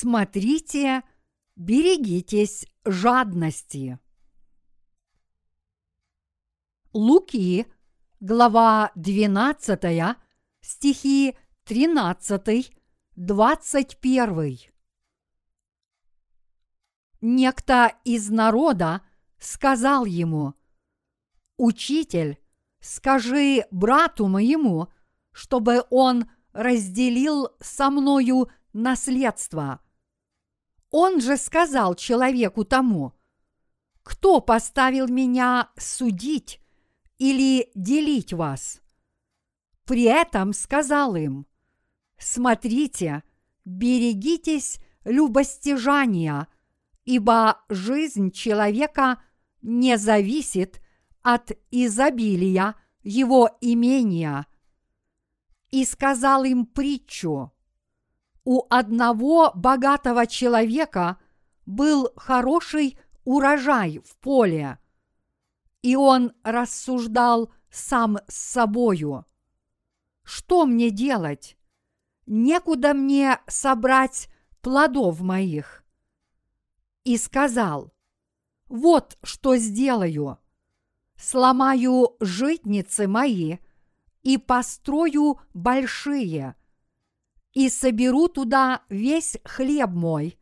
смотрите, берегитесь жадности. Луки, глава 12, стихи 13, 21. Некто из народа сказал ему, «Учитель, скажи брату моему, чтобы он разделил со мною наследство». Он же сказал человеку тому, «Кто поставил меня судить или делить вас?» При этом сказал им, «Смотрите, берегитесь любостяжания, ибо жизнь человека не зависит от изобилия его имения». И сказал им притчу – у одного богатого человека был хороший урожай в поле, и он рассуждал сам с собою. Что мне делать? Некуда мне собрать плодов моих. И сказал, вот что сделаю. Сломаю житницы мои и построю большие – и соберу туда весь хлеб мой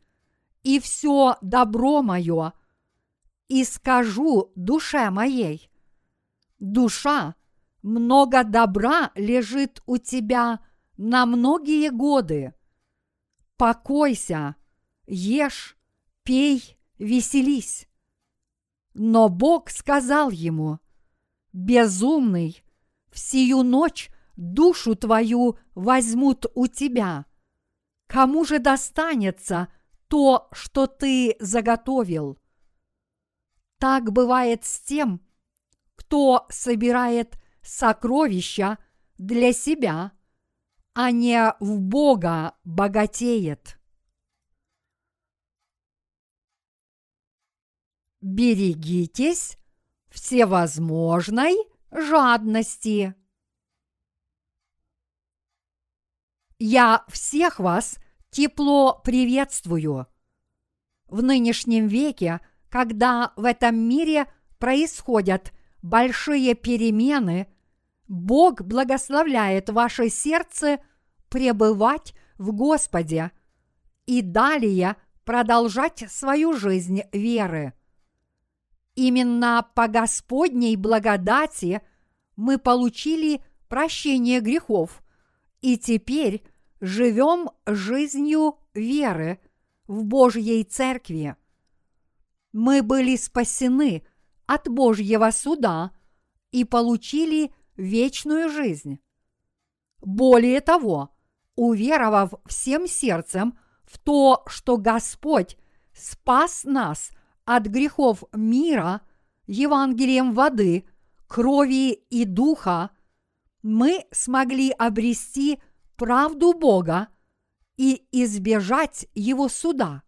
и все добро мое, и скажу душе моей, душа, много добра лежит у тебя на многие годы. Покойся, ешь, пей, веселись. Но Бог сказал ему, безумный, всю ночь душу твою возьмут у тебя. Кому же достанется то, что ты заготовил? Так бывает с тем, кто собирает сокровища для себя, а не в Бога богатеет. Берегитесь всевозможной жадности. Я всех вас тепло приветствую. В нынешнем веке, когда в этом мире происходят большие перемены, Бог благословляет ваше сердце пребывать в Господе и далее продолжать свою жизнь веры. Именно по Господней благодати мы получили прощение грехов – и теперь живем жизнью веры в Божьей Церкви. Мы были спасены от Божьего суда и получили вечную жизнь. Более того, уверовав всем сердцем в то, что Господь спас нас от грехов мира Евангелием воды, крови и духа, мы смогли обрести правду Бога и избежать Его суда.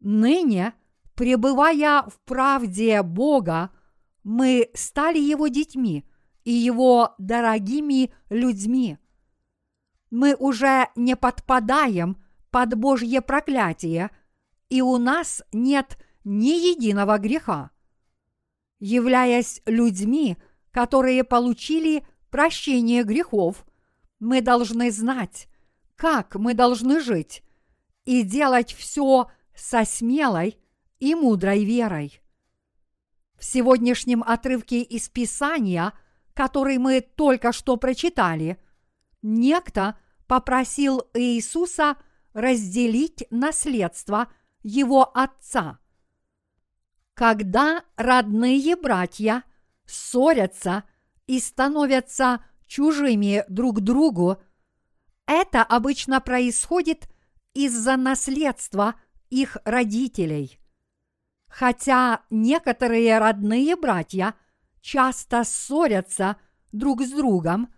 Ныне, пребывая в правде Бога, мы стали Его детьми и Его дорогими людьми. Мы уже не подпадаем под Божье проклятие, и у нас нет ни единого греха. Являясь людьми, которые получили прощение грехов, мы должны знать, как мы должны жить и делать все со смелой и мудрой верой. В сегодняшнем отрывке из Писания, который мы только что прочитали, некто попросил Иисуса разделить наследство его отца. Когда родные братья ссорятся – и становятся чужими друг другу, это обычно происходит из-за наследства их родителей. Хотя некоторые родные братья часто ссорятся друг с другом,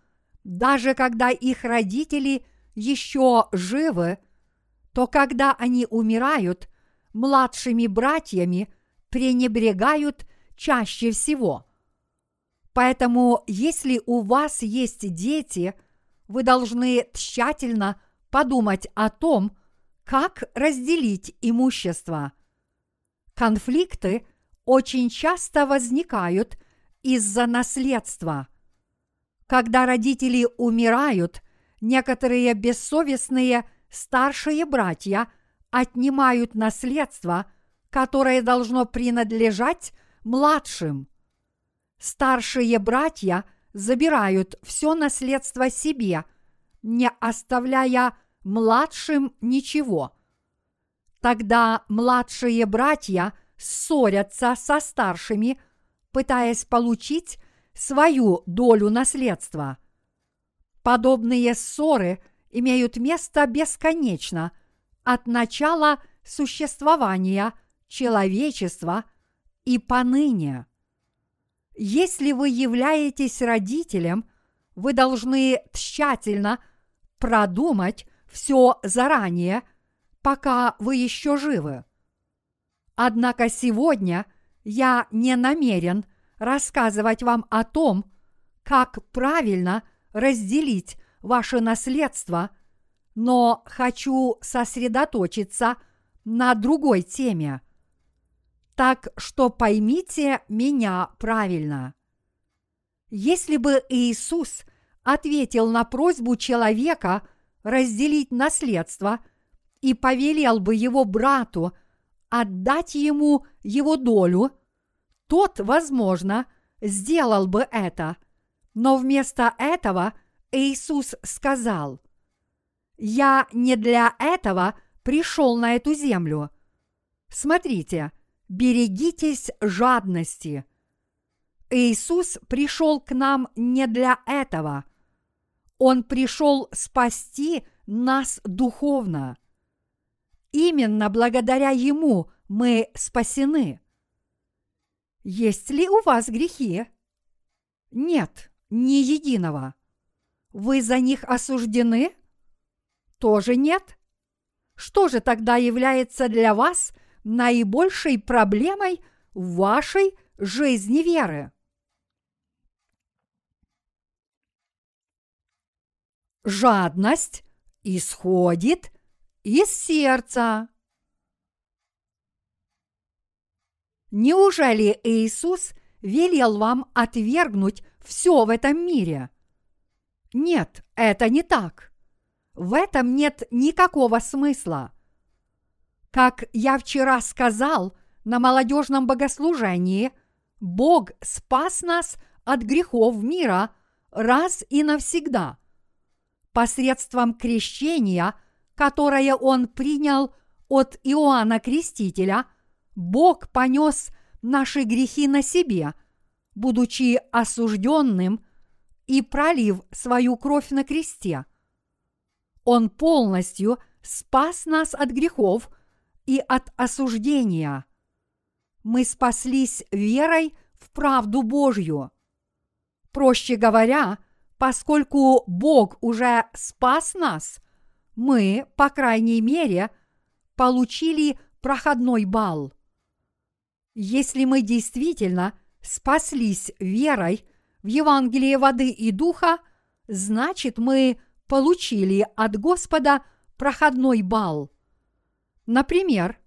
даже когда их родители еще живы, то когда они умирают, младшими братьями пренебрегают чаще всего. Поэтому, если у вас есть дети, вы должны тщательно подумать о том, как разделить имущество. Конфликты очень часто возникают из-за наследства. Когда родители умирают, некоторые бессовестные старшие братья отнимают наследство, которое должно принадлежать младшим. Старшие братья забирают все наследство себе, не оставляя младшим ничего. Тогда младшие братья ссорятся со старшими, пытаясь получить свою долю наследства. Подобные ссоры имеют место бесконечно от начала существования человечества и поныне. Если вы являетесь родителем, вы должны тщательно продумать все заранее, пока вы еще живы. Однако сегодня я не намерен рассказывать вам о том, как правильно разделить ваше наследство, но хочу сосредоточиться на другой теме. Так что поймите меня правильно. Если бы Иисус ответил на просьбу человека разделить наследство и повелел бы его брату отдать ему его долю, тот, возможно, сделал бы это. Но вместо этого Иисус сказал, «Я не для этого пришел на эту землю. Смотрите, берегитесь жадности. Иисус пришел к нам не для этого. Он пришел спасти нас духовно. Именно благодаря Ему мы спасены. Есть ли у вас грехи? Нет, ни единого. Вы за них осуждены? Тоже нет? Что же тогда является для вас – наибольшей проблемой в вашей жизни веры. Жадность исходит из сердца. Неужели Иисус велел вам отвергнуть все в этом мире? Нет, это не так. В этом нет никакого смысла. Как я вчера сказал на молодежном богослужении, Бог спас нас от грехов мира раз и навсегда. Посредством крещения, которое Он принял от Иоанна Крестителя, Бог понес наши грехи на себе, будучи осужденным и пролив свою кровь на кресте. Он полностью спас нас от грехов – и от осуждения. Мы спаслись верой в правду Божью. Проще говоря, поскольку Бог уже спас нас, мы, по крайней мере, получили проходной балл. Если мы действительно спаслись верой в Евангелие воды и духа, значит мы получили от Господа проходной балл. Например,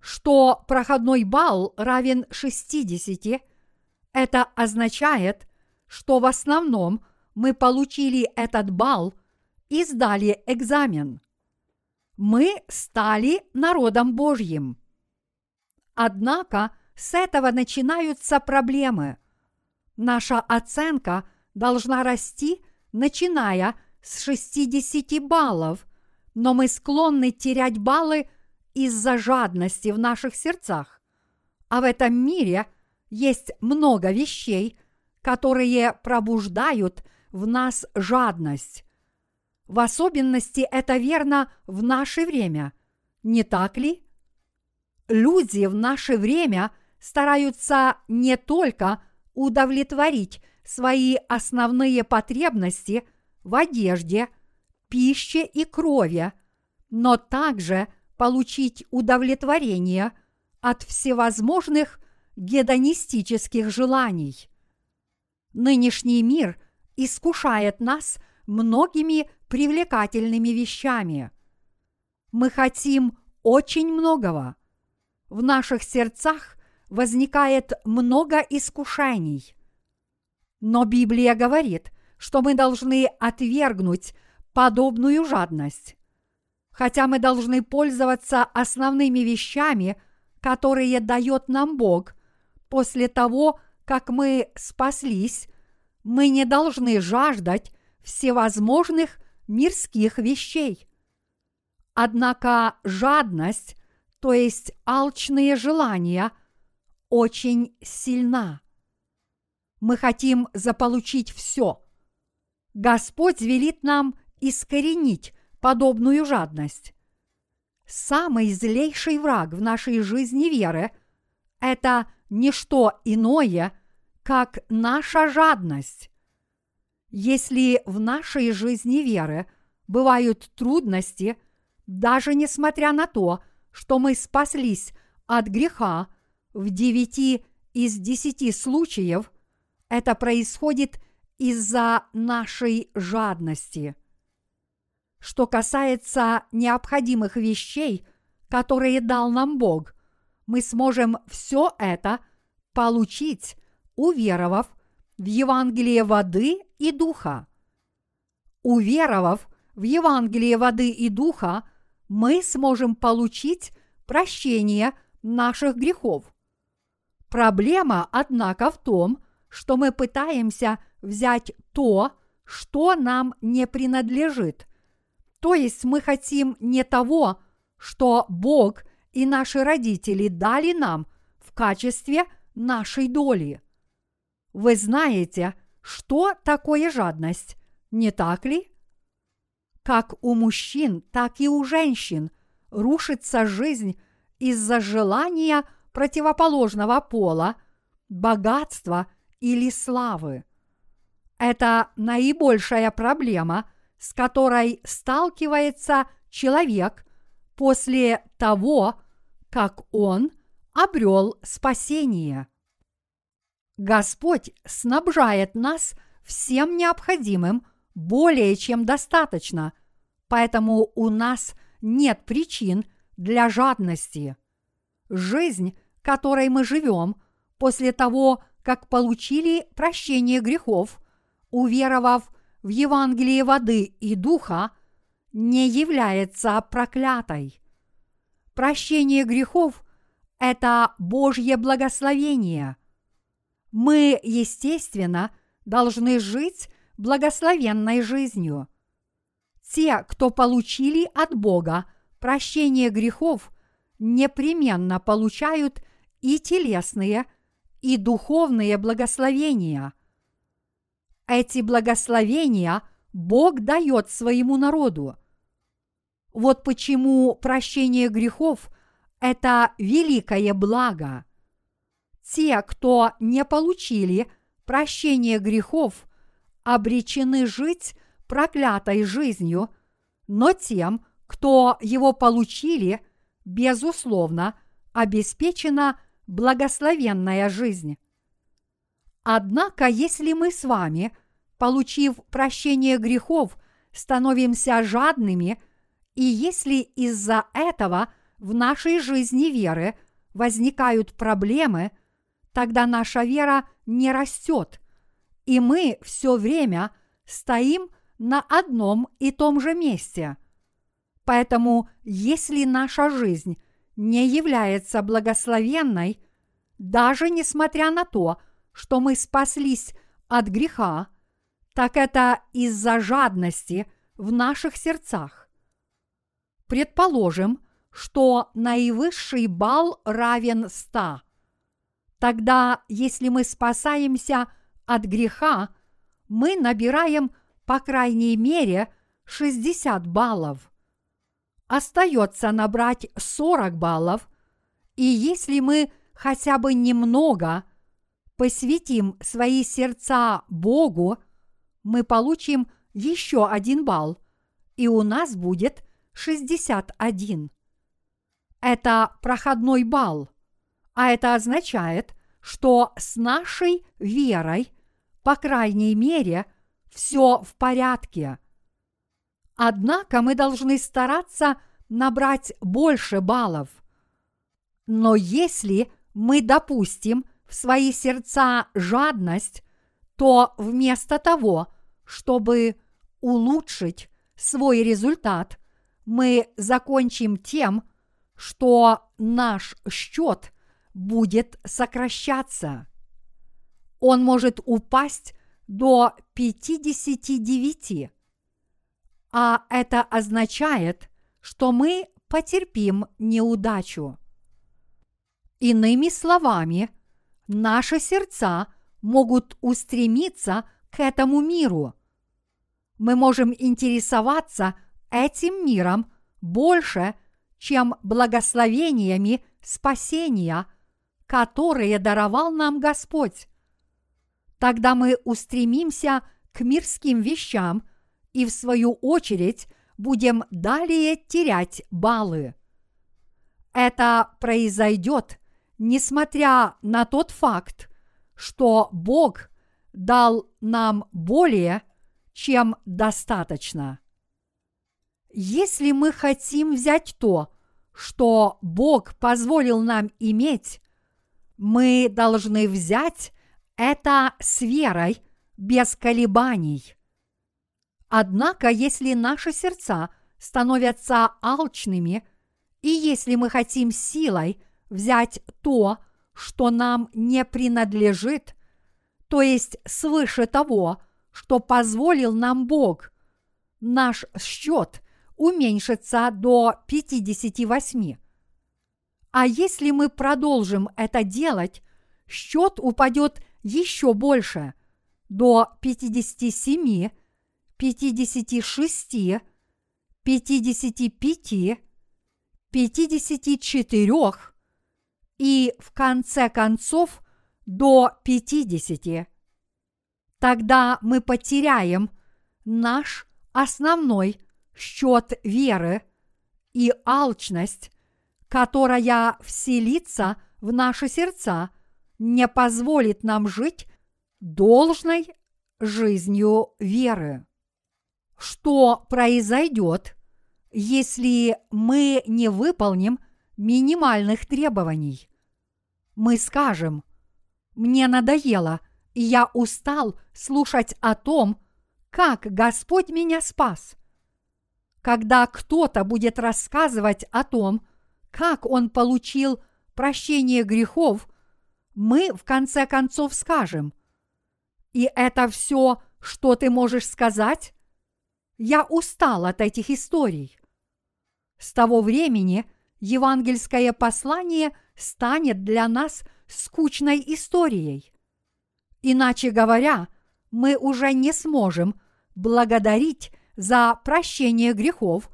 что проходной балл равен 60, это означает, что в основном мы получили этот балл и сдали экзамен. Мы стали народом Божьим. Однако с этого начинаются проблемы. Наша оценка должна расти, начиная с 60 баллов, но мы склонны терять баллы из-за жадности в наших сердцах. А в этом мире есть много вещей, которые пробуждают в нас жадность. В особенности это верно в наше время, не так ли? Люди в наше время стараются не только удовлетворить свои основные потребности в одежде, пище и крови, но также получить удовлетворение от всевозможных гедонистических желаний. Нынешний мир искушает нас многими привлекательными вещами. мы хотим очень многого. В наших сердцах возникает много искушений. Но Библия говорит, что мы должны отвергнуть подобную жадность. Хотя мы должны пользоваться основными вещами, которые дает нам Бог, после того, как мы спаслись, мы не должны жаждать всевозможных мирских вещей. Однако жадность, то есть алчные желания, очень сильна. Мы хотим заполучить все. Господь велит нам искоренить подобную жадность. Самый злейший враг в нашей жизни веры – это не что иное, как наша жадность. Если в нашей жизни веры бывают трудности, даже несмотря на то, что мы спаслись от греха в девяти из десяти случаев, это происходит из-за нашей жадности. Что касается необходимых вещей, которые дал нам Бог, мы сможем все это получить, уверовав в Евангелие воды и духа. Уверовав в Евангелие воды и духа, мы сможем получить прощение наших грехов. Проблема, однако, в том, что мы пытаемся взять то, что нам не принадлежит. То есть мы хотим не того, что Бог и наши родители дали нам в качестве нашей доли. Вы знаете, что такое жадность, не так ли? Как у мужчин, так и у женщин рушится жизнь из-за желания противоположного пола, богатства или славы. Это наибольшая проблема, с которой сталкивается человек после того, как он обрел спасение. Господь снабжает нас всем необходимым более чем достаточно, поэтому у нас нет причин для жадности. Жизнь, которой мы живем, после того, как получили прощение грехов, уверовав в Евангелие воды и духа, не является проклятой. Прощение грехов – это Божье благословение. Мы, естественно, должны жить благословенной жизнью. Те, кто получили от Бога прощение грехов, непременно получают и телесные, и духовные благословения. Эти благословения Бог дает своему народу. Вот почему прощение грехов – это великое благо. Те, кто не получили прощение грехов, обречены жить проклятой жизнью, но тем, кто его получили, безусловно, обеспечена благословенная жизнь. Однако, если мы с вами, получив прощение грехов, становимся жадными, и если из-за этого в нашей жизни веры возникают проблемы, тогда наша вера не растет – и мы все время стоим на одном и том же месте. Поэтому, если наша жизнь не является благословенной, даже несмотря на то, что мы спаслись от греха, так это из-за жадности в наших сердцах. Предположим, что наивысший балл равен 100. Тогда, если мы спасаемся – от греха, мы набираем по крайней мере 60 баллов. Остается набрать 40 баллов, и если мы хотя бы немного посвятим свои сердца Богу, мы получим еще один балл, и у нас будет 61. Это проходной балл, а это означает, что с нашей верой по крайней мере, все в порядке. Однако мы должны стараться набрать больше баллов. Но если мы допустим в свои сердца жадность, то вместо того, чтобы улучшить свой результат, мы закончим тем, что наш счет будет сокращаться. Он может упасть до 59. А это означает, что мы потерпим неудачу. Иными словами, наши сердца могут устремиться к этому миру. Мы можем интересоваться этим миром больше, чем благословениями спасения, которые даровал нам Господь. Тогда мы устремимся к мирским вещам и, в свою очередь, будем далее терять баллы. Это произойдет, несмотря на тот факт, что Бог дал нам более, чем достаточно. Если мы хотим взять то, что Бог позволил нам иметь, мы должны взять это с верой, без колебаний. Однако, если наши сердца становятся алчными, и если мы хотим силой взять то, что нам не принадлежит, то есть свыше того, что позволил нам Бог, наш счет уменьшится до 58. А если мы продолжим это делать, счет упадет еще больше, до 57, 56, 55, 54 и в конце концов до 50. Тогда мы потеряем наш основной счет веры и алчность, которая вселится в наши сердца, не позволит нам жить должной жизнью веры. Что произойдет, если мы не выполним минимальных требований? Мы скажем, мне надоело, и я устал слушать о том, как Господь меня спас. Когда кто-то будет рассказывать о том, как он получил прощение грехов, мы в конце концов скажем, и это все, что ты можешь сказать? Я устал от этих историй. С того времени евангельское послание станет для нас скучной историей. Иначе говоря, мы уже не сможем благодарить за прощение грехов,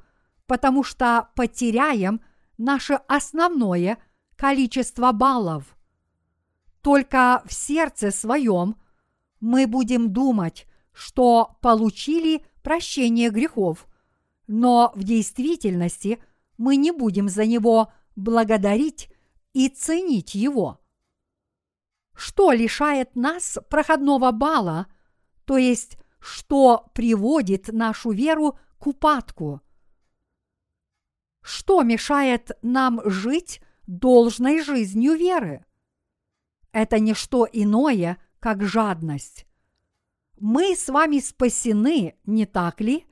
потому что потеряем наше основное количество баллов. Только в сердце своем мы будем думать, что получили прощение грехов, но в действительности мы не будем за него благодарить и ценить его. Что лишает нас проходного балла, то есть что приводит нашу веру к упадку? Что мешает нам жить должной жизнью веры? Это не что иное, как жадность. Мы с вами спасены, не так ли?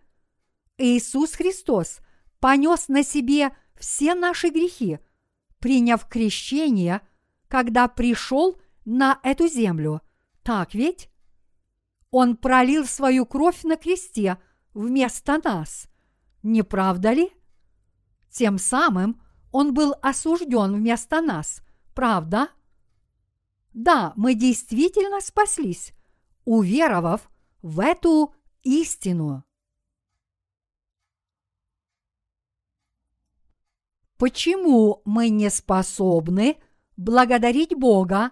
Иисус Христос понес на себе все наши грехи, приняв крещение, когда пришел на эту землю. Так ведь? Он пролил свою кровь на кресте вместо нас. Не правда ли? Тем самым он был осужден вместо нас, правда? Да, мы действительно спаслись, уверовав в эту истину. Почему мы не способны благодарить Бога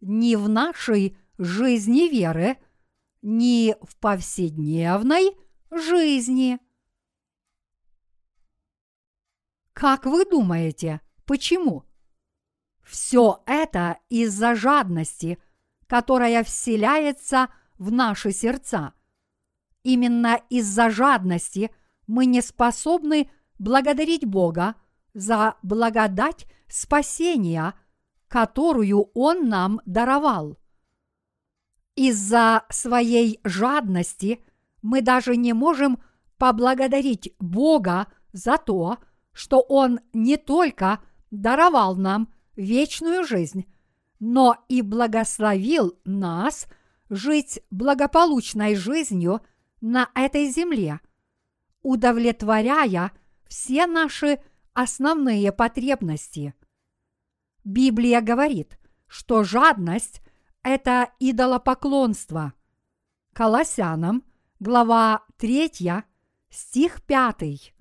ни в нашей жизни веры, ни в повседневной жизни? Как вы думаете, почему? Все это из-за жадности, которая вселяется в наши сердца. Именно из-за жадности мы не способны благодарить Бога за благодать спасения, которую Он нам даровал. Из-за своей жадности мы даже не можем поблагодарить Бога за то, что Он не только даровал нам вечную жизнь, но и благословил нас жить благополучной жизнью на этой земле, удовлетворяя все наши основные потребности. Библия говорит, что жадность – это идолопоклонство. Колоссянам, глава 3, стих 5.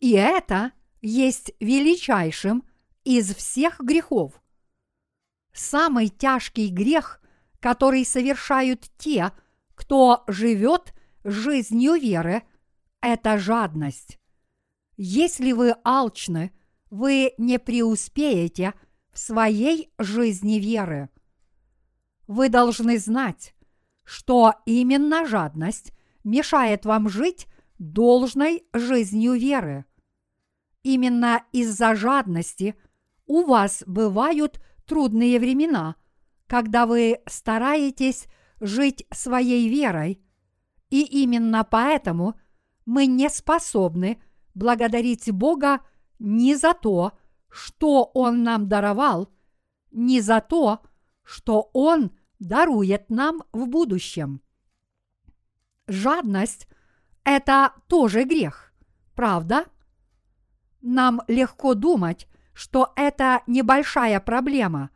И это есть величайшим из всех грехов самый тяжкий грех, который совершают те, кто живет жизнью веры, это жадность. Если вы алчны, вы не преуспеете в своей жизни веры. Вы должны знать, что именно жадность мешает вам жить должной жизнью веры. Именно из-за жадности у вас бывают трудные времена, когда вы стараетесь жить своей верой, и именно поэтому мы не способны благодарить Бога ни за то, что Он нам даровал, ни за то, что Он дарует нам в будущем. Жадность – это тоже грех, правда? Нам легко думать, что это небольшая проблема,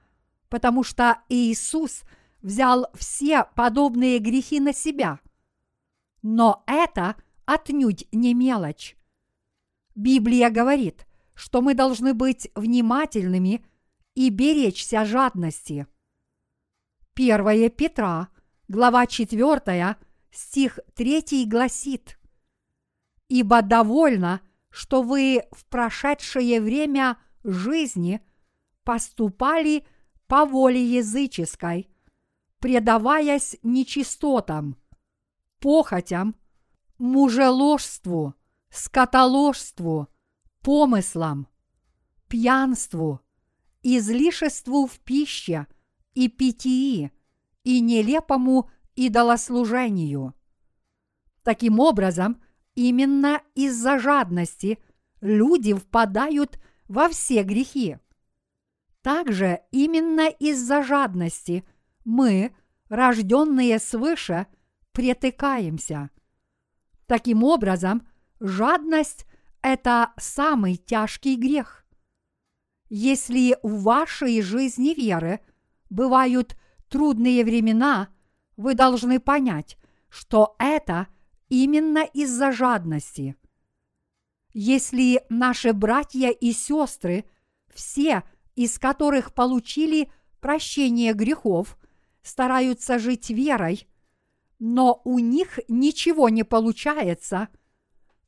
потому что Иисус взял все подобные грехи на себя. Но это отнюдь не мелочь. Библия говорит, что мы должны быть внимательными и беречься жадности. 1 Петра, глава 4, стих 3 гласит «Ибо довольно, что вы в прошедшее время – жизни поступали по воле языческой, предаваясь нечистотам, похотям, мужеложству, скотоложству, помыслам, пьянству, излишеству в пище и питьи и нелепому идолослужению. Таким образом, именно из-за жадности люди впадают во все грехи. Также именно из-за жадности мы, рожденные свыше, притыкаемся. Таким образом, жадность – это самый тяжкий грех. Если в вашей жизни веры бывают трудные времена, вы должны понять, что это именно из-за жадности – если наши братья и сестры, все из которых получили прощение грехов, стараются жить верой, но у них ничего не получается,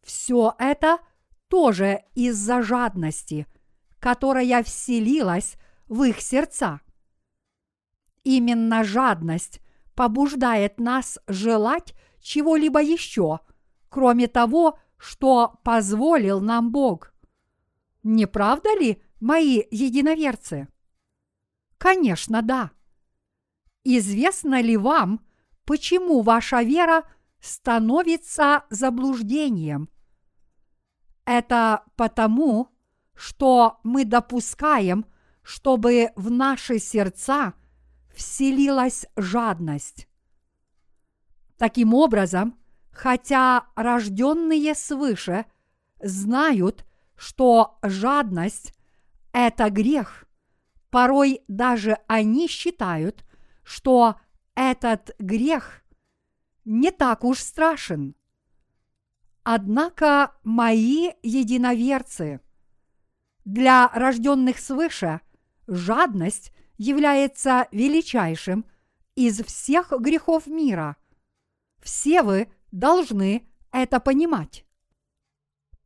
все это тоже из-за жадности, которая вселилась в их сердца. Именно жадность побуждает нас желать чего-либо еще, кроме того, что позволил нам Бог. Не правда ли, мои единоверцы? Конечно, да. Известно ли вам, почему ваша вера становится заблуждением? Это потому, что мы допускаем, чтобы в наши сердца вселилась жадность. Таким образом, хотя рожденные свыше знают, что жадность – это грех, порой даже они считают, что этот грех не так уж страшен. Однако мои единоверцы, для рожденных свыше жадность является величайшим из всех грехов мира. Все вы должны это понимать.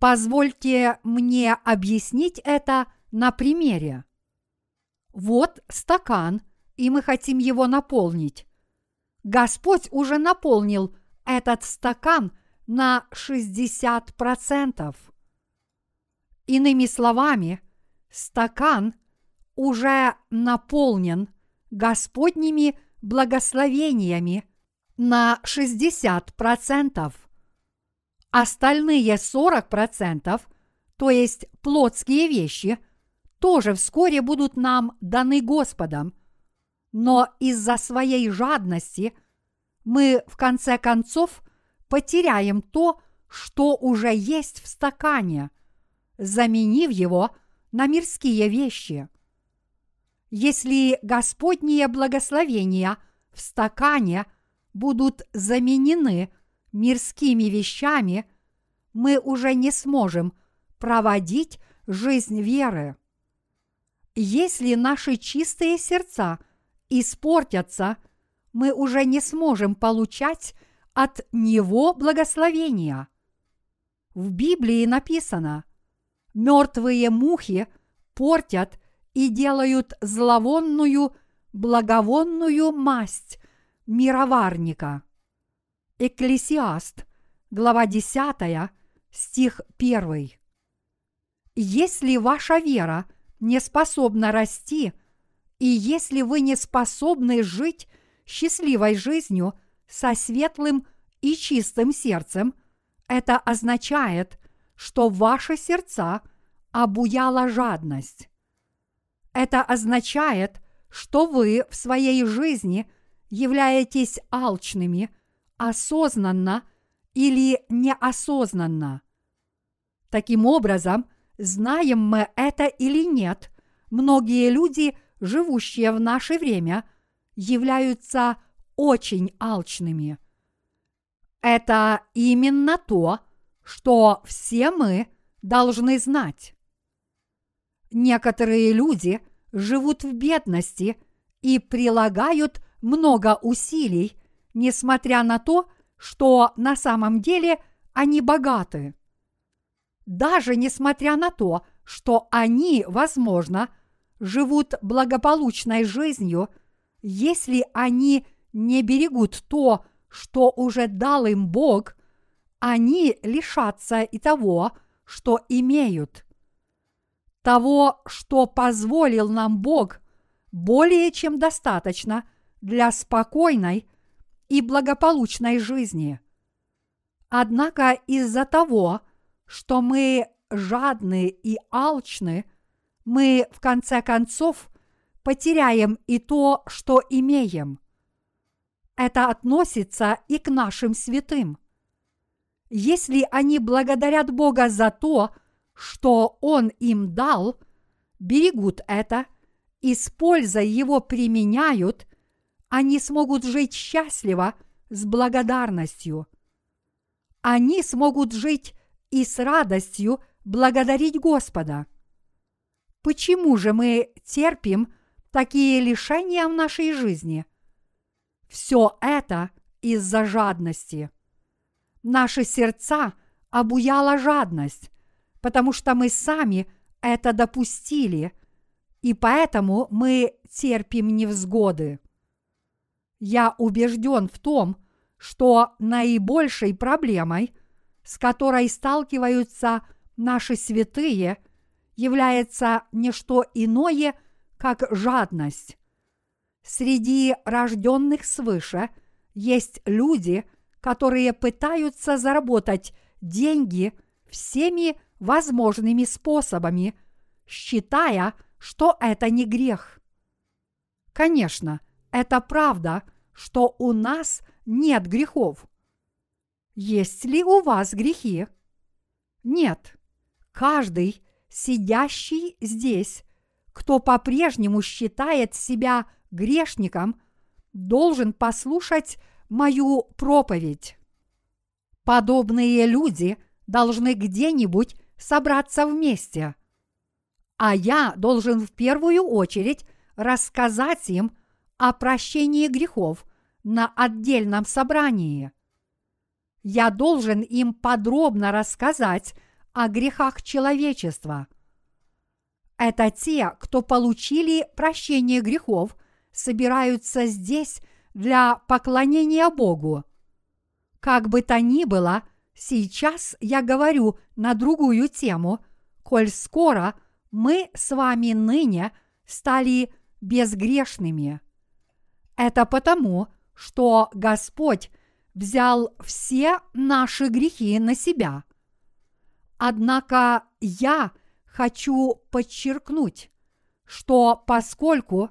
Позвольте мне объяснить это на примере. Вот стакан, и мы хотим его наполнить. Господь уже наполнил этот стакан на 60%. Иными словами, стакан уже наполнен Господними благословениями на 60%. Остальные 40%, то есть плотские вещи, тоже вскоре будут нам даны Господом, но из-за своей жадности мы в конце концов потеряем то, что уже есть в стакане, заменив его на мирские вещи. Если Господние благословения в стакане будут заменены мирскими вещами, мы уже не сможем проводить жизнь веры. Если наши чистые сердца испортятся, мы уже не сможем получать от Него благословения. В Библии написано, мертвые мухи портят и делают зловонную, благовонную масть мироварника. Экклесиаст, глава 10, стих 1. Если ваша вера не способна расти, и если вы не способны жить счастливой жизнью со светлым и чистым сердцем, это означает, что ваши сердца обуяла жадность. Это означает, что вы в своей жизни являетесь алчными, осознанно или неосознанно. Таким образом, знаем мы это или нет, многие люди, живущие в наше время, являются очень алчными. Это именно то, что все мы должны знать. Некоторые люди живут в бедности и прилагают много усилий, несмотря на то, что на самом деле они богаты. Даже несмотря на то, что они, возможно, живут благополучной жизнью, если они не берегут то, что уже дал им Бог, они лишатся и того, что имеют. Того, что позволил нам Бог, более чем достаточно для спокойной и благополучной жизни. Однако из-за того, что мы жадны и алчны, мы в конце концов потеряем и то, что имеем. Это относится и к нашим святым. Если они благодарят Бога за то, что Он им дал, берегут это и с пользой его применяют, они смогут жить счастливо с благодарностью. Они смогут жить и с радостью благодарить Господа. Почему же мы терпим такие лишения в нашей жизни? Все это из-за жадности. Наши сердца обуяла жадность, потому что мы сами это допустили, и поэтому мы терпим невзгоды. Я убежден в том, что наибольшей проблемой, с которой сталкиваются наши святые, является не что иное, как жадность. Среди рожденных свыше есть люди, которые пытаются заработать деньги всеми возможными способами, считая, что это не грех. Конечно, это правда, что у нас нет грехов. Есть ли у вас грехи? Нет. Каждый, сидящий здесь, кто по-прежнему считает себя грешником, должен послушать мою проповедь. Подобные люди должны где-нибудь собраться вместе. А я должен в первую очередь рассказать им о прощении грехов на отдельном собрании. Я должен им подробно рассказать о грехах человечества. Это те, кто получили прощение грехов, собираются здесь для поклонения Богу. Как бы то ни было, сейчас я говорю на другую тему – коль скоро мы с вами ныне стали безгрешными. Это потому, что Господь взял все наши грехи на себя. Однако я хочу подчеркнуть, что поскольку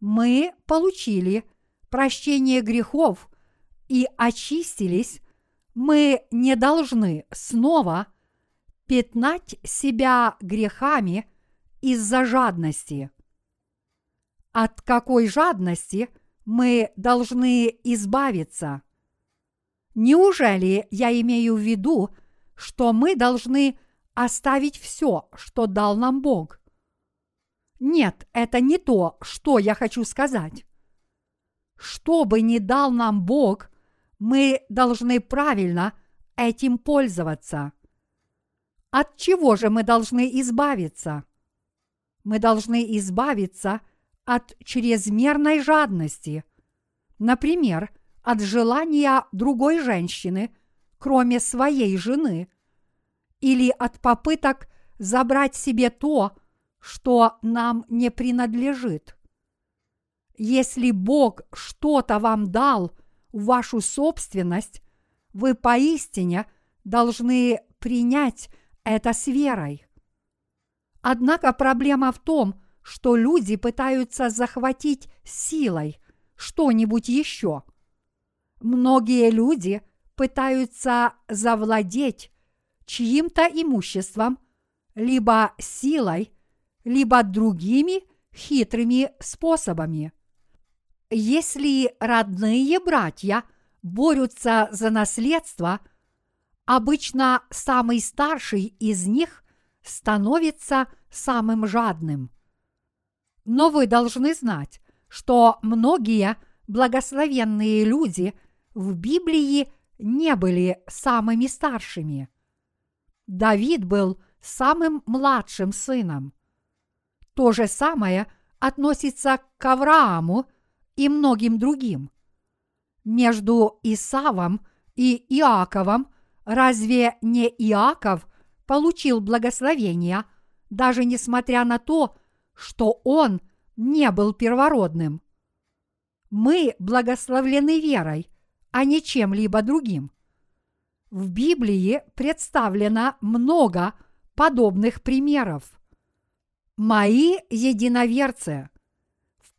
мы получили прощение грехов и очистились, мы не должны снова пятнать себя грехами из-за жадности. От какой жадности мы должны избавиться? Неужели я имею в виду, что мы должны оставить все, что дал нам Бог? Нет, это не то, что я хочу сказать. Что бы ни дал нам Бог, мы должны правильно этим пользоваться. От чего же мы должны избавиться? Мы должны избавиться от чрезмерной жадности, например, от желания другой женщины, кроме своей жены, или от попыток забрать себе то, что нам не принадлежит. Если Бог что-то вам дал в вашу собственность, вы поистине должны принять это с верой. Однако проблема в том, что люди пытаются захватить силой что-нибудь еще. Многие люди пытаются завладеть чьим-то имуществом, либо силой, либо другими хитрыми способами. Если родные братья борются за наследство, обычно самый старший из них становится самым жадным. Но вы должны знать, что многие благословенные люди в Библии не были самыми старшими. Давид был самым младшим сыном. То же самое относится к Аврааму – и многим другим. Между Исавом и Иаковом разве не Иаков получил благословение, даже несмотря на то, что он не был первородным? Мы благословлены верой, а не чем-либо другим. В Библии представлено много подобных примеров. Мои единоверцы –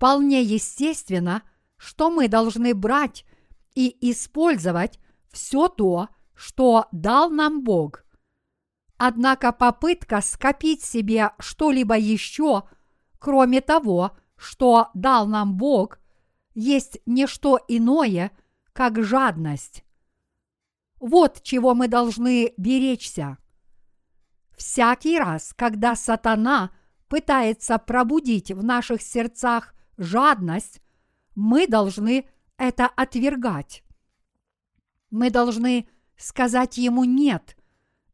вполне естественно, что мы должны брать и использовать все то, что дал нам Бог. Однако попытка скопить себе что-либо еще, кроме того, что дал нам Бог, есть не что иное, как жадность. Вот чего мы должны беречься. Всякий раз, когда сатана пытается пробудить в наших сердцах жадность, мы должны это отвергать. Мы должны сказать ему «нет»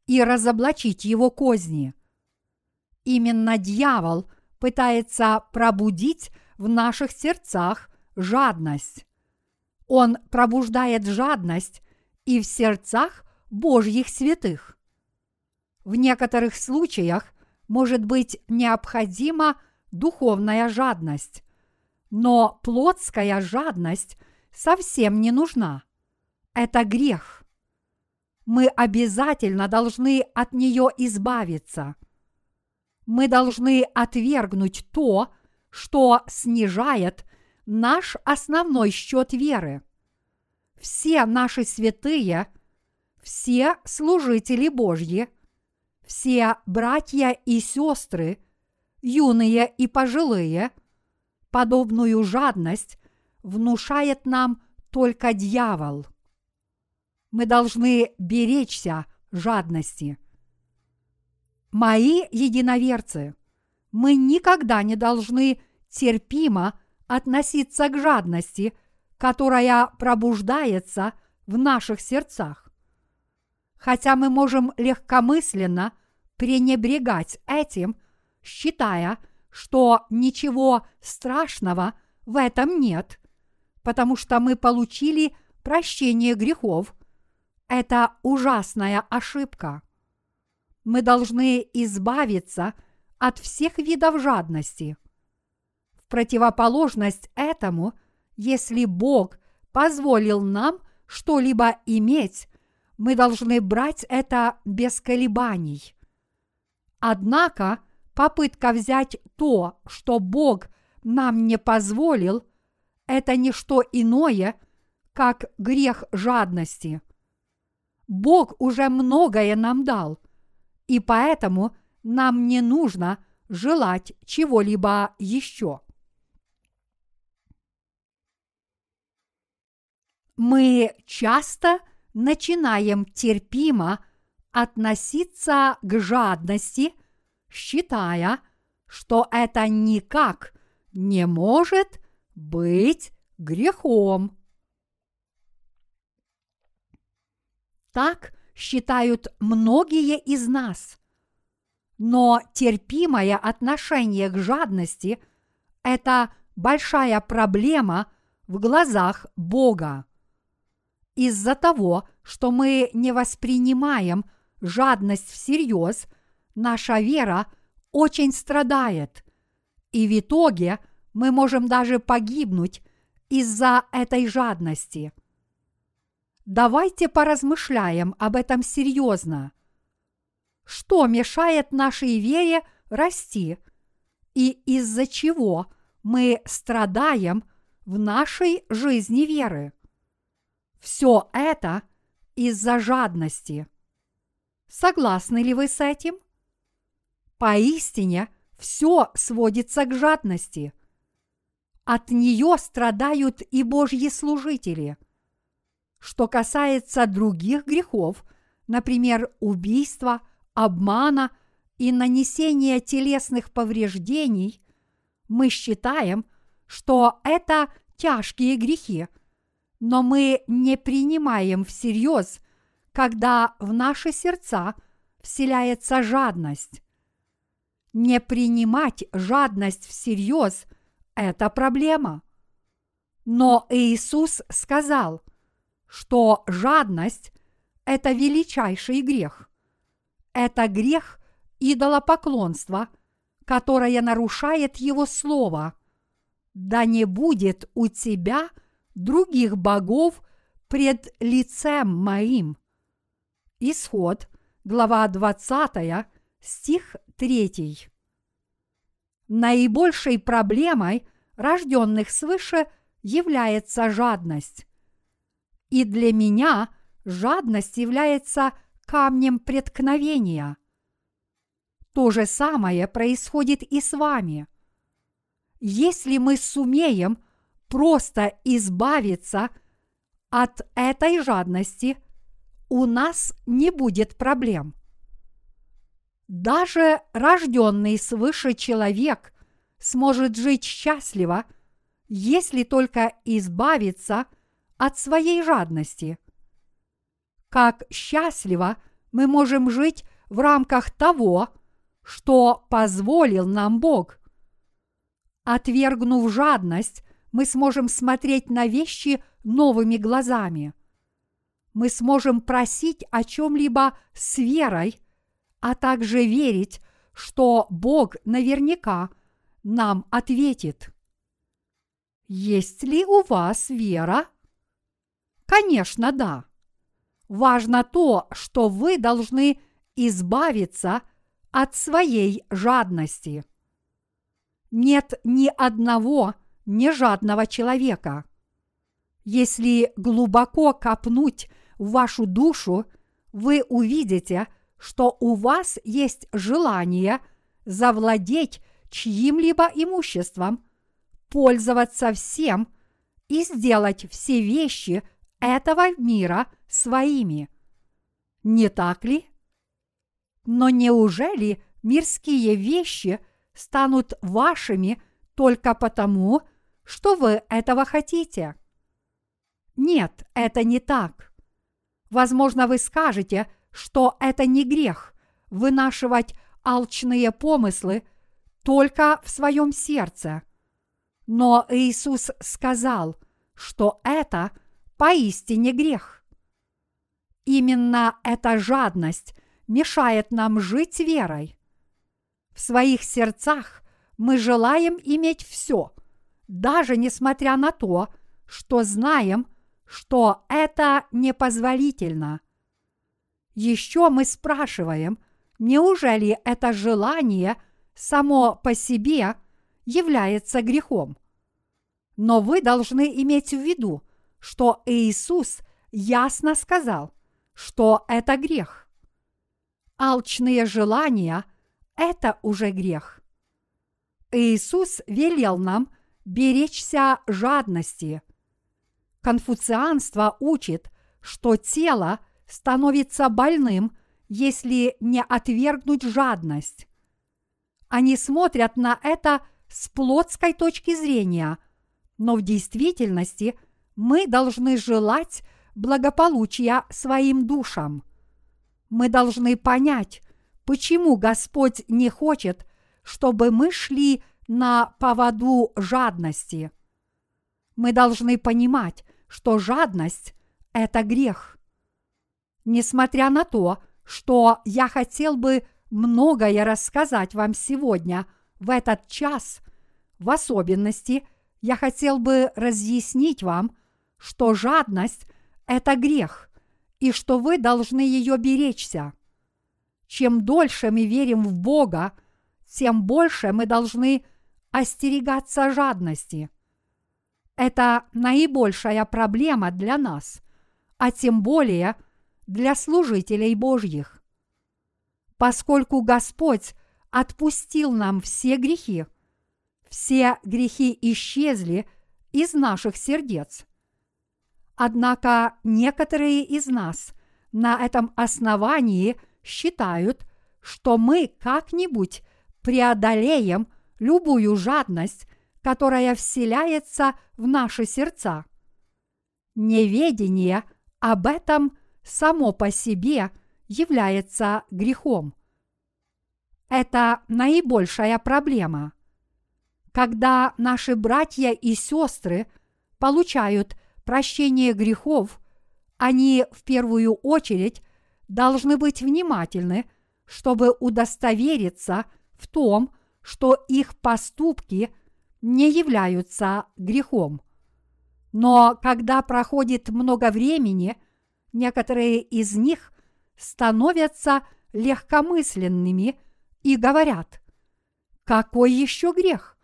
и разоблачить его козни. Именно дьявол пытается пробудить в наших сердцах жадность. Он пробуждает жадность и в сердцах Божьих святых. В некоторых случаях может быть необходима духовная жадность, но плотская жадность совсем не нужна. Это грех. Мы обязательно должны от нее избавиться. Мы должны отвергнуть то, что снижает наш основной счет веры. Все наши святые, все служители Божьи, все братья и сестры, юные и пожилые – подобную жадность внушает нам только дьявол. Мы должны беречься жадности. Мои единоверцы, мы никогда не должны терпимо относиться к жадности, которая пробуждается в наших сердцах. Хотя мы можем легкомысленно пренебрегать этим, считая, что ничего страшного в этом нет, потому что мы получили прощение грехов. Это ужасная ошибка. мы должны избавиться от всех видов жадности. Противоположность этому, если Бог позволил нам что-либо иметь, мы должны брать это без колебаний. Однако попытка взять то, что Бог нам не позволил, это не что иное, как грех жадности. Бог уже многое нам дал, и поэтому нам не нужно желать чего-либо еще. Мы часто начинаем терпимо относиться к жадности, считая, что это никак не может быть грехом. Так считают многие из нас. Но терпимое отношение к жадности – это большая проблема в глазах Бога. Из-за того, что мы не воспринимаем жадность всерьез, наша вера очень страдает, и в итоге мы можем даже погибнуть из-за этой жадности. Давайте поразмышляем об этом серьезно. Что мешает нашей вере расти и из-за чего мы страдаем в нашей жизни веры? Все это из-за жадности. Согласны ли вы с этим? Поистине, все сводится к жадности. От нее страдают и Божьи служители. Что касается других грехов, например, убийства, обмана и нанесения телесных повреждений, мы считаем, что это тяжкие грехи, но мы не принимаем всерьез, когда в наши сердца вселяется жадность. Не принимать жадность всерьез – это проблема. Но Иисус сказал, что жадность – это величайший грех. Это грех идолопоклонства, которое нарушает Его Слово. Да не будет у тебя – других богов пред лицем моим. Исход, глава 20, стих 3. Наибольшей проблемой рожденных свыше является жадность. И для меня жадность является камнем преткновения. То же самое происходит и с вами. Если мы сумеем просто избавиться от этой жадности, у нас не будет проблем. Даже рожденный свыше человек сможет жить счастливо, если только избавиться от своей жадности. Как счастливо мы можем жить в рамках того, что позволил нам Бог. Отвергнув жадность, мы сможем смотреть на вещи новыми глазами. Мы сможем просить о чем-либо с верой, а также верить, что Бог наверняка нам ответит. Есть ли у вас вера? Конечно, да. Важно то, что вы должны избавиться от своей жадности. Нет ни одного нежадного человека. Если глубоко копнуть в вашу душу, вы увидите, что у вас есть желание завладеть чьим-либо имуществом, пользоваться всем и сделать все вещи этого мира своими. Не так ли? Но неужели мирские вещи станут вашими только потому, что вы этого хотите. Нет, это не так. Возможно, вы скажете, что это не грех вынашивать алчные помыслы только в своем сердце. Но Иисус сказал, что это поистине грех. Именно эта жадность мешает нам жить верой. В своих сердцах мы желаем иметь все, даже несмотря на то, что знаем, что это непозволительно. Еще мы спрашиваем, неужели это желание само по себе является грехом? Но вы должны иметь в виду, что Иисус ясно сказал, что это грех. Алчные желания – это уже грех. Иисус велел нам беречься жадности. Конфуцианство учит, что тело становится больным, если не отвергнуть жадность. Они смотрят на это с плотской точки зрения, но в действительности мы должны желать благополучия своим душам. Мы должны понять, почему Господь не хочет, чтобы мы шли на поводу жадности. Мы должны понимать, что жадность – это грех. Несмотря на то, что я хотел бы многое рассказать вам сегодня в этот час, в особенности я хотел бы разъяснить вам, что жадность – это грех, и что вы должны ее беречься. Чем дольше мы верим в Бога, тем больше мы должны – остерегаться жадности. Это наибольшая проблема для нас, а тем более для служителей Божьих. Поскольку Господь отпустил нам все грехи, все грехи исчезли из наших сердец. Однако некоторые из нас на этом основании считают, что мы как-нибудь преодолеем любую жадность, которая вселяется в наши сердца. Неведение об этом само по себе является грехом. Это наибольшая проблема. Когда наши братья и сестры получают прощение грехов, они в первую очередь должны быть внимательны, чтобы удостовериться в том, что их поступки не являются грехом. Но когда проходит много времени, некоторые из них становятся легкомысленными и говорят, какой еще грех?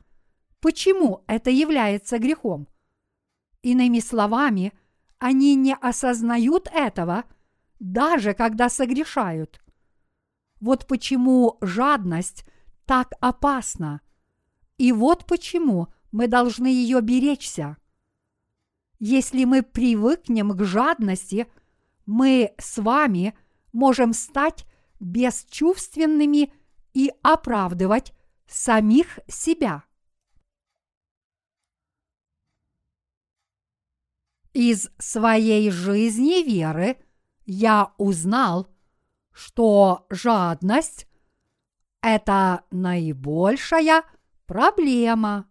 Почему это является грехом? Иными словами, они не осознают этого, даже когда согрешают. Вот почему жадность так опасна. И вот почему мы должны ее беречься. Если мы привыкнем к жадности, мы с вами можем стать бесчувственными и оправдывать самих себя. Из своей жизни веры я узнал, что жадность это наибольшая проблема.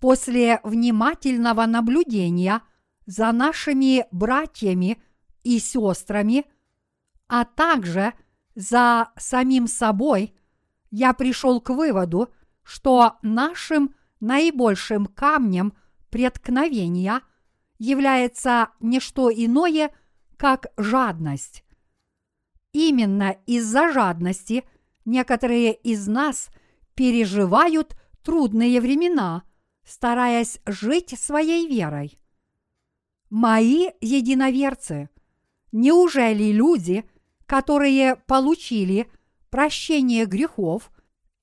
После внимательного наблюдения за нашими братьями и сестрами, а также за самим собой, я пришел к выводу, что нашим наибольшим камнем преткновения является не что иное, как жадность. Именно из-за жадности некоторые из нас переживают трудные времена, стараясь жить своей верой. Мои единоверцы, неужели люди, которые получили прощение грехов,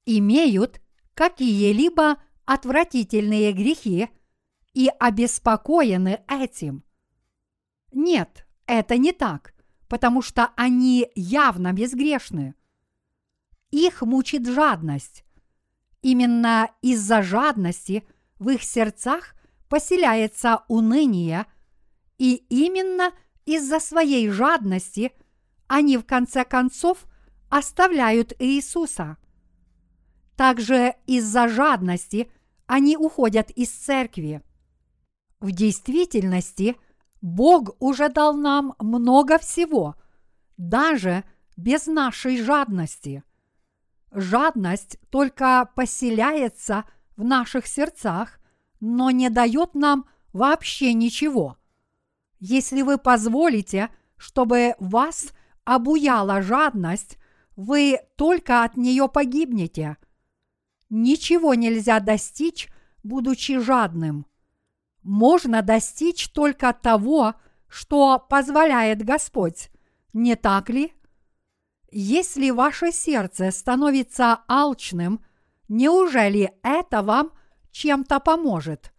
имеют какие-либо отвратительные грехи и обеспокоены этим? Нет, это не так – потому что они явно безгрешны. Их мучит жадность. Именно из-за жадности в их сердцах поселяется уныние, и именно из-за своей жадности они в конце концов оставляют Иисуса. Также из-за жадности они уходят из церкви. В действительности Бог уже дал нам много всего, даже без нашей жадности. Жадность только поселяется в наших сердцах, но не дает нам вообще ничего. Если вы позволите, чтобы вас обуяла жадность, вы только от нее погибнете. Ничего нельзя достичь, будучи жадным. Можно достичь только того, что позволяет Господь, не так ли? Если ваше сердце становится алчным, неужели это вам чем-то поможет?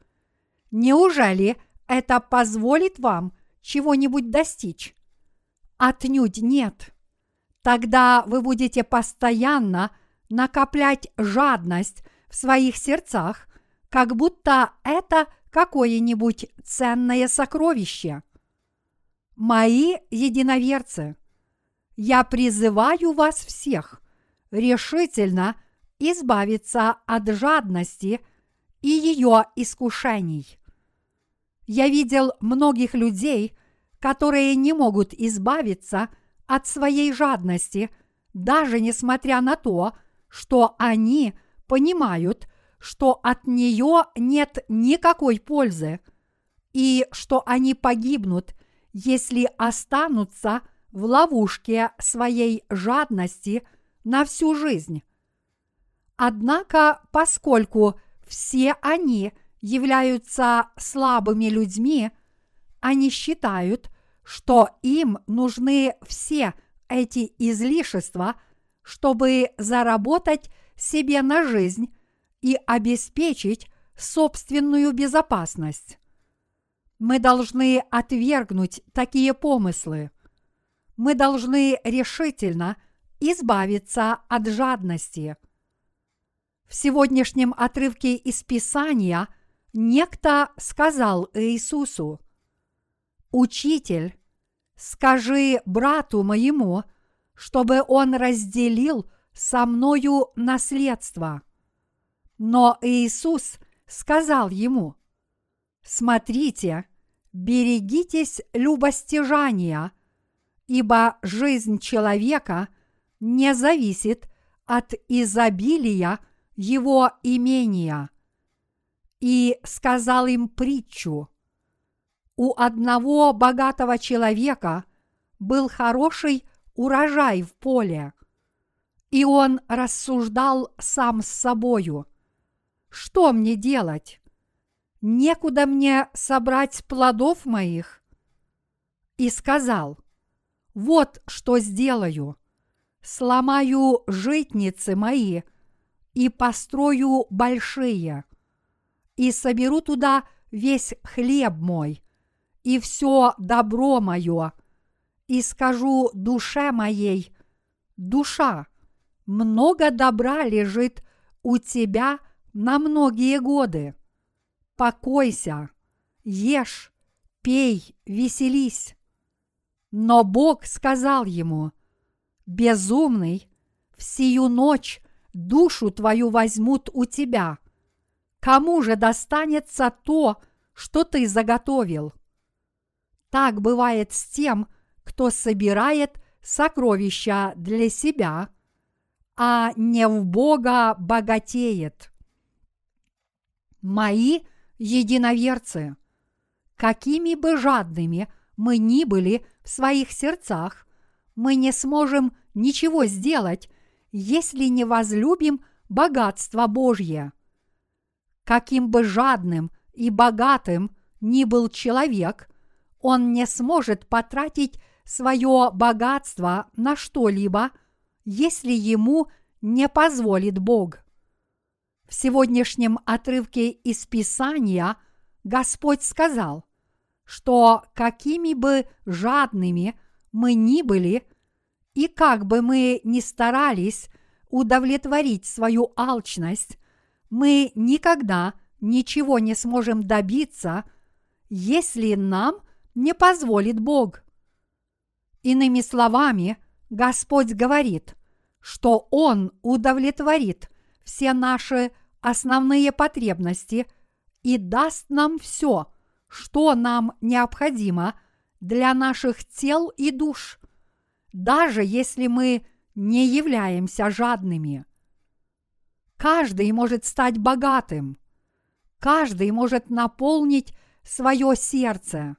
Неужели это позволит вам чего-нибудь достичь? Отнюдь нет. Тогда вы будете постоянно накоплять жадность в своих сердцах, как будто это какое-нибудь ценное сокровище. Мои единоверцы, я призываю вас всех решительно избавиться от жадности и ее искушений. Я видел многих людей, которые не могут избавиться от своей жадности, даже несмотря на то, что они понимают, что от нее нет никакой пользы, и что они погибнут, если останутся в ловушке своей жадности на всю жизнь. Однако, поскольку все они являются слабыми людьми, они считают, что им нужны все эти излишества, чтобы заработать себе на жизнь и обеспечить собственную безопасность. Мы должны отвергнуть такие помыслы. Мы должны решительно избавиться от жадности. В сегодняшнем отрывке из Писания некто сказал Иисусу, «Учитель, скажи брату моему, чтобы он разделил со мною наследство». Но Иисус сказал ему, «Смотрите, берегитесь любостяжания, ибо жизнь человека не зависит от изобилия его имения». И сказал им притчу. У одного богатого человека был хороший урожай в поле, и он рассуждал сам с собою – что мне делать? Некуда мне собрать плодов моих? И сказал, вот что сделаю. Сломаю житницы мои и построю большие, и соберу туда весь хлеб мой и все добро мое, и скажу душе моей, душа, много добра лежит у тебя – на многие годы. Покойся, ешь, пей, веселись. Но Бог сказал ему, «Безумный, в сию ночь душу твою возьмут у тебя. Кому же достанется то, что ты заготовил?» Так бывает с тем, кто собирает сокровища для себя, а не в Бога богатеет мои единоверцы, какими бы жадными мы ни были в своих сердцах, мы не сможем ничего сделать, если не возлюбим богатство Божье. Каким бы жадным и богатым ни был человек, он не сможет потратить свое богатство на что-либо, если ему не позволит Бог. В сегодняшнем отрывке из Писания Господь сказал, что какими бы жадными мы ни были, и как бы мы ни старались удовлетворить свою алчность, мы никогда ничего не сможем добиться, если нам не позволит Бог. Иными словами, Господь говорит, что Он удовлетворит все наши основные потребности и даст нам все, что нам необходимо для наших тел и душ, даже если мы не являемся жадными. Каждый может стать богатым. Каждый может наполнить свое сердце.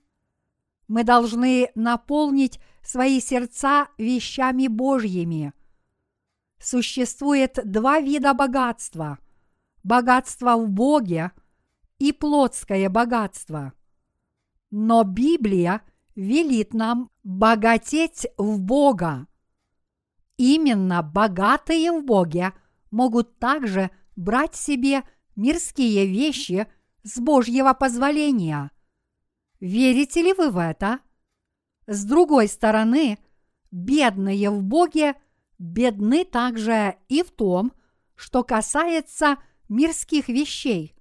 Мы должны наполнить свои сердца вещами Божьими. Существует два вида богатства – богатство в Боге и плотское богатство. Но Библия велит нам богатеть в Бога. Именно богатые в Боге могут также брать себе мирские вещи с Божьего позволения. Верите ли вы в это? С другой стороны, бедные в Боге бедны также и в том, что касается мирских вещей.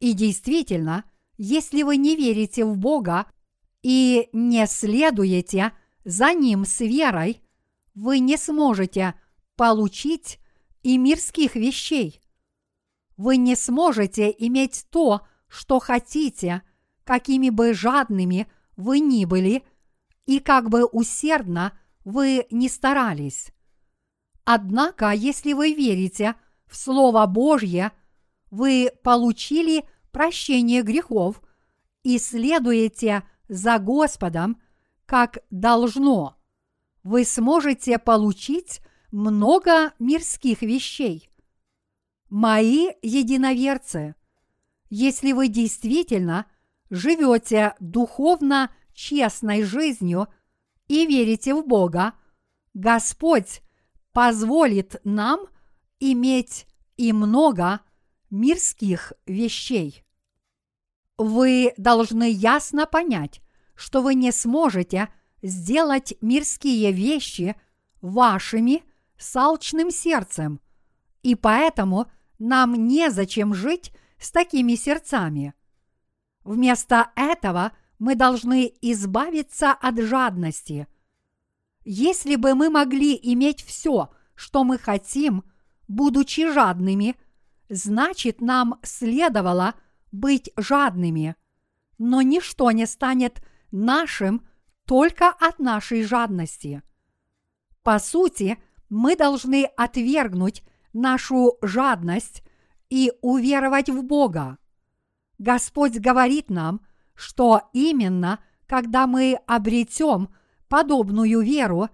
И действительно, если вы не верите в Бога и не следуете за Ним с верой, вы не сможете получить и мирских вещей. Вы не сможете иметь то, что хотите, какими бы жадными вы ни были, и как бы усердно вы не старались. Однако, если вы верите в Слово Божье, вы получили прощение грехов и следуете за Господом, как должно, вы сможете получить много мирских вещей. Мои единоверцы, если вы действительно живете духовно честной жизнью и верите в Бога, Господь позволит нам иметь и много мирских вещей. Вы должны ясно понять, что вы не сможете сделать мирские вещи вашими – с сердцем, и поэтому нам незачем жить с такими сердцами. Вместо этого мы должны избавиться от жадности. Если бы мы могли иметь все, что мы хотим, будучи жадными, значит нам следовало быть жадными. Но ничто не станет нашим только от нашей жадности. По сути, мы должны отвергнуть нашу жадность и уверовать в Бога. Господь говорит нам, что именно когда мы обретем подобную веру,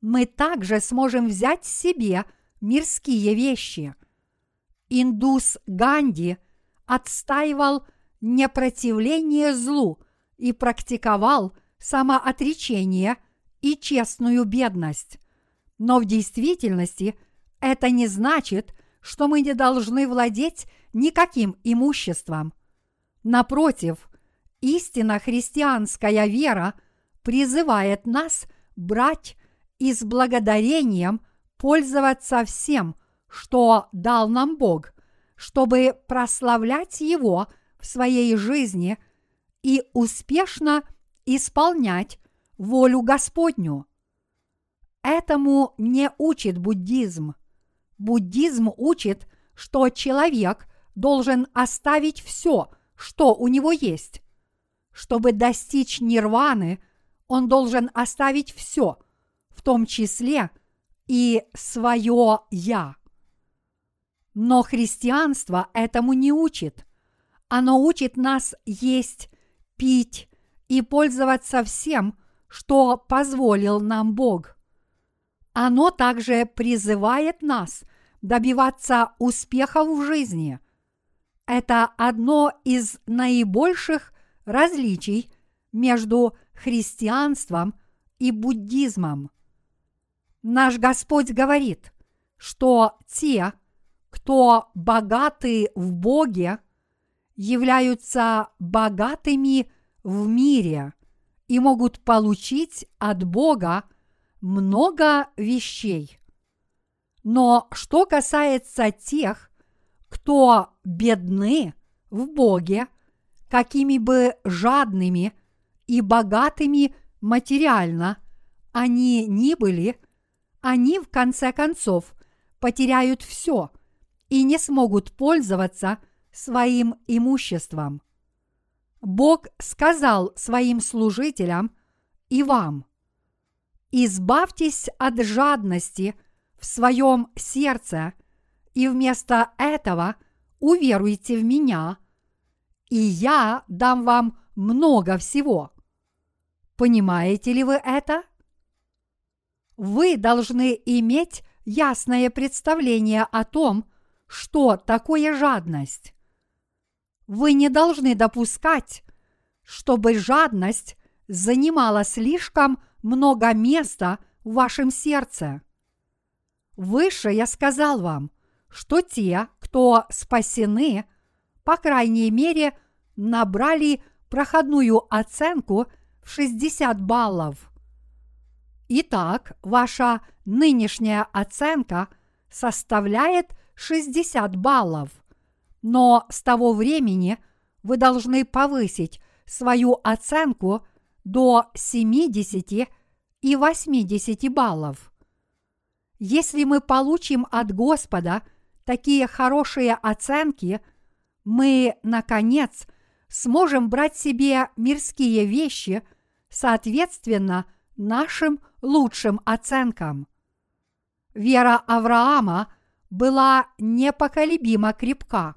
мы также сможем взять себе мирские вещи. Индус Ганди отстаивал непротивление злу и практиковал самоотречение и честную бедность. Но в действительности это не значит, что мы не должны владеть никаким имуществом. Напротив, истинно христианская вера призывает нас брать и с благодарением пользоваться всем, что дал нам Бог, чтобы прославлять Его в своей жизни и успешно исполнять волю Господню. Этому не учит буддизм. Буддизм учит, что человек должен оставить все, что у него есть. Чтобы достичь нирваны, он должен оставить все, в том числе и свое «я». Но христианство этому не учит. Оно учит нас есть, пить и пользоваться всем, что позволил нам Бог – оно также призывает нас добиваться успехов в жизни. Это одно из наибольших различий между христианством и буддизмом. Наш Господь говорит, что те, кто богаты в Боге, являются богатыми в мире и могут получить от Бога – много вещей. Но что касается тех, кто бедны в Боге, какими бы жадными и богатыми материально они ни были, они в конце концов потеряют все и не смогут пользоваться своим имуществом. Бог сказал своим служителям и вам, избавьтесь от жадности в своем сердце и вместо этого уверуйте в меня, и я дам вам много всего. Понимаете ли вы это? Вы должны иметь ясное представление о том, что такое жадность. Вы не должны допускать, чтобы жадность занимала слишком много места в вашем сердце. Выше я сказал вам, что те, кто спасены, по крайней мере, набрали проходную оценку в 60 баллов. Итак, ваша нынешняя оценка составляет 60 баллов, но с того времени вы должны повысить свою оценку до 70 и 80 баллов. Если мы получим от Господа такие хорошие оценки, мы, наконец, сможем брать себе мирские вещи соответственно нашим лучшим оценкам. Вера Авраама была непоколебимо крепка.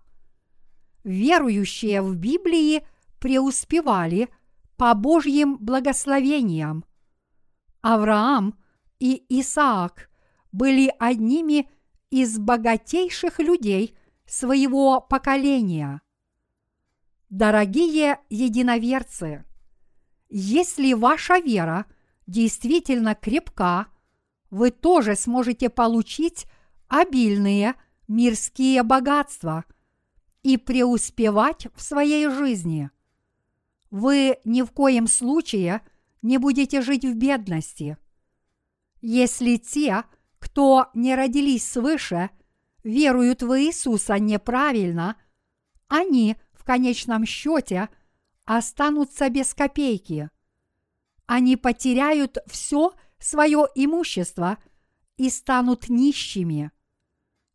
Верующие в Библии преуспевали по Божьим благословениям. Авраам и Исаак были одними из богатейших людей своего поколения. Дорогие единоверцы, если ваша вера действительно крепка, вы тоже сможете получить обильные мирские богатства и преуспевать в своей жизни. Вы ни в коем случае не будете жить в бедности. Если те, кто не родились свыше, веруют в Иисуса неправильно, они в конечном счете останутся без копейки. Они потеряют все свое имущество и станут нищими.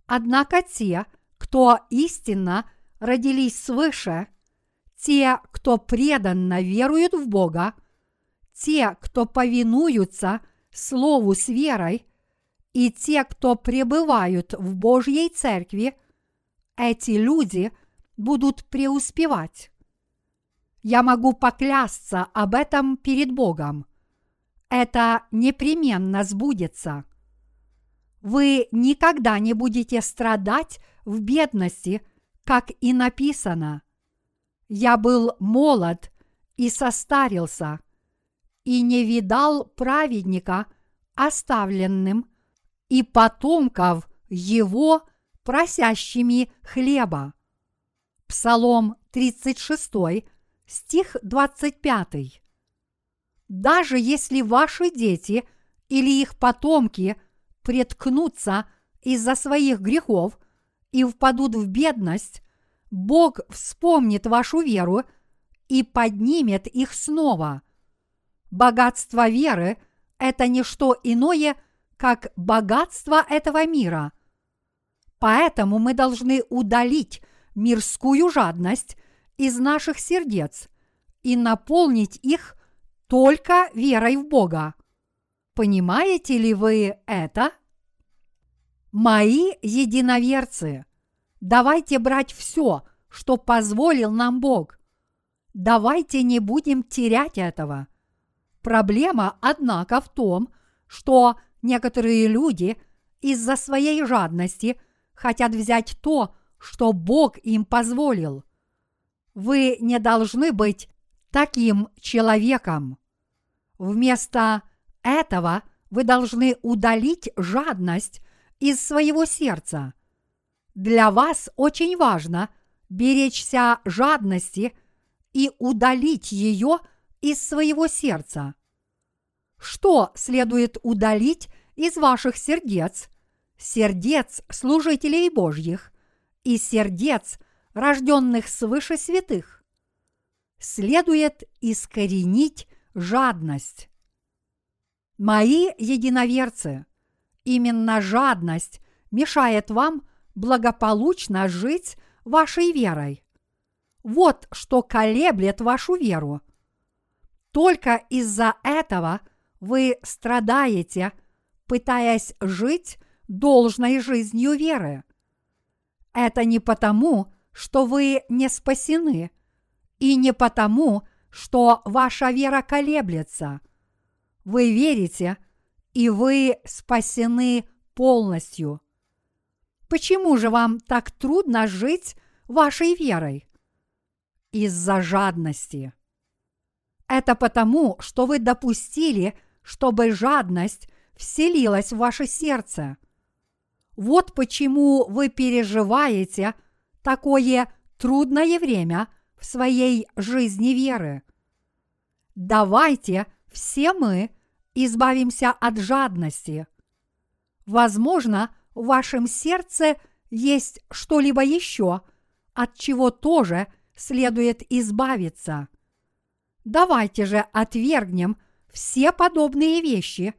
Однако те, кто истинно родились свыше, те, кто преданно веруют в Бога, те, кто повинуются Слову с верой, и те, кто пребывают в Божьей Церкви, эти люди будут преуспевать. Я могу поклясться об этом перед Богом. Это непременно сбудется – вы никогда не будете страдать в бедности, как и написано. Я был молод и состарился, и не видал праведника оставленным и потомков его просящими хлеба. Псалом 36, стих 25. Даже если ваши дети или их потомки – преткнутся из-за своих грехов и впадут в бедность, Бог вспомнит вашу веру и поднимет их снова. Богатство веры – это не что иное, как богатство этого мира. Поэтому мы должны удалить мирскую жадность из наших сердец и наполнить их только верой в Бога. Понимаете ли вы это? Мои единоверцы, давайте брать все, что позволил нам Бог. Давайте не будем терять этого. Проблема, однако, в том, что некоторые люди из-за своей жадности хотят взять то, что Бог им позволил. Вы не должны быть таким человеком. Вместо этого вы должны удалить жадность из своего сердца. Для вас очень важно беречься жадности и удалить ее из своего сердца. Что следует удалить из ваших сердец, сердец служителей Божьих и сердец, рожденных свыше святых? Следует искоренить жадность. Мои единоверцы, именно жадность мешает вам благополучно жить вашей верой. Вот что колеблет вашу веру. Только из-за этого вы страдаете, пытаясь жить должной жизнью веры. Это не потому, что вы не спасены, и не потому, что ваша вера колеблется. Вы верите, и вы спасены полностью. Почему же вам так трудно жить вашей верой? Из-за жадности. Это потому, что вы допустили, чтобы жадность вселилась в ваше сердце. Вот почему вы переживаете такое трудное время в своей жизни веры. Давайте все мы избавимся от жадности. Возможно, в вашем сердце есть что-либо еще, от чего тоже следует избавиться. Давайте же отвергнем все подобные вещи,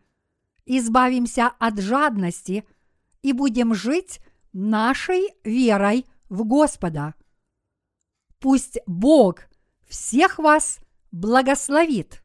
избавимся от жадности и будем жить нашей верой в Господа. Пусть Бог всех вас благословит.